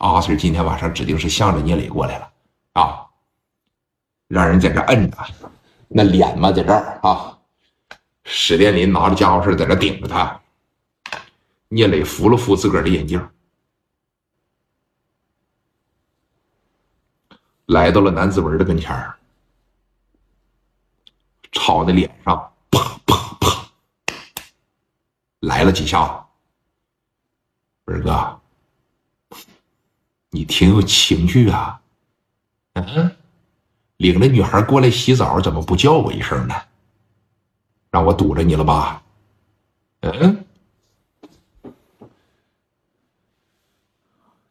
阿 Sir 今天晚上指定是向着聂磊过来了啊，让人在这摁着，那脸嘛在这儿啊，史殿林拿着家伙事在这顶着他，聂磊扶了扶自个儿的眼镜，来到了南子文的跟前儿，朝那脸上啪啪啪来了几下子，文哥。你挺有情趣啊，嗯，领着女孩过来洗澡，怎么不叫我一声呢？让我堵着你了吧？嗯，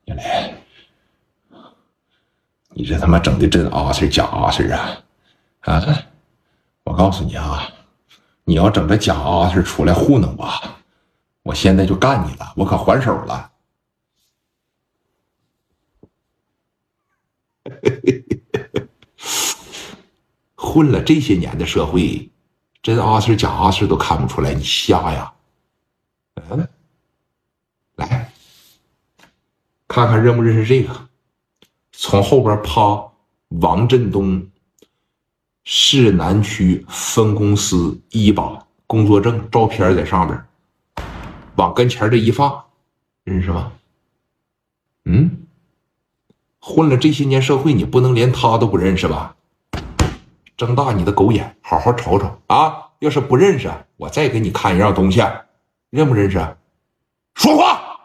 叶磊，你这他妈整的真阿 Sir 假阿 Sir 啊！啊，我告诉你啊，你要整这假阿 Sir 出来糊弄我，我现在就干你了，我可还手了。混了这些年的社会，真阿 Sir 假阿 Sir 都看不出来，你瞎呀？嗯，来看看认不认识这个？从后边趴王振东，市南区分公司一把工作证照片在上边，往跟前这一放，认识吗？嗯。混了这些年社会，你不能连他都不认识吧？睁大你的狗眼，好好瞅瞅啊！要是不认识，我再给你看一样东西，认不认识？说话。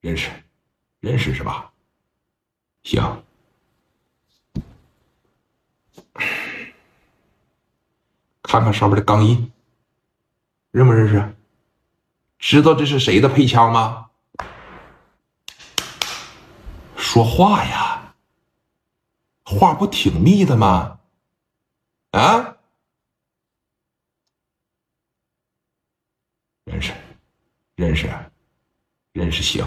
认识，认识是吧？行，看看上面的钢印，认不认识？知道这是谁的配枪吗？说话呀，话不挺密的吗？啊，认识，认识，认识，行。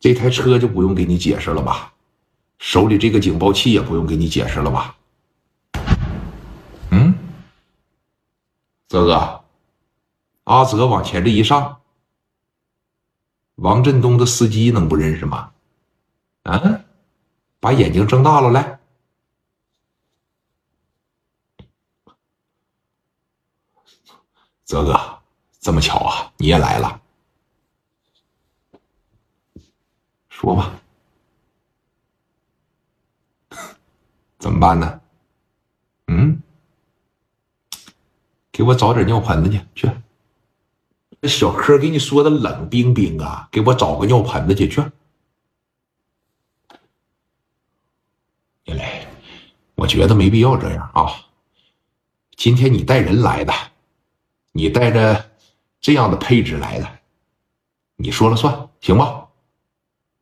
这台车就不用给你解释了吧？手里这个警报器也不用给你解释了吧？嗯，泽哥，阿泽往前这一上。王振东的司机能不认识吗？啊，把眼睛睁大了来，泽哥，这么巧啊，你也来了，说吧，怎么办呢？嗯，给我找点尿盆子去，去。小柯给你说的冷冰冰啊，给我找个尿盆子去去。叶磊，我觉得没必要这样啊。今天你带人来的，你带着这样的配置来的，你说了算，行吧？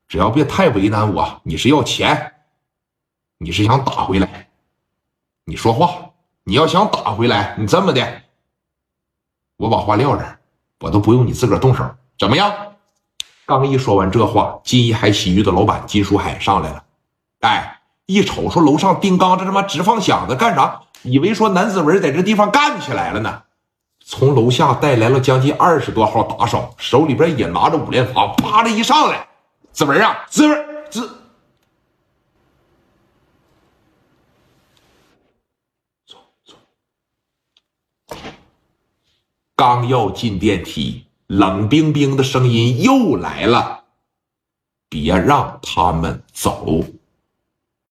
只要别太为难我。你是要钱，你是想打回来？你说话，你要想打回来，你这么的，我把话撂这儿。我都不用你自个儿动手，怎么样？刚一说完这话，金一海洗浴的老板金书海上来了。哎，一瞅说楼上丁刚这他妈直放响的干啥？以为说南子文在这地方干起来了呢。从楼下带来了将近二十多号打手，手里边也拿着五连发，啪的一上来，子文啊，子文子，刚要进电梯，冷冰冰的声音又来了：“别让他们走。”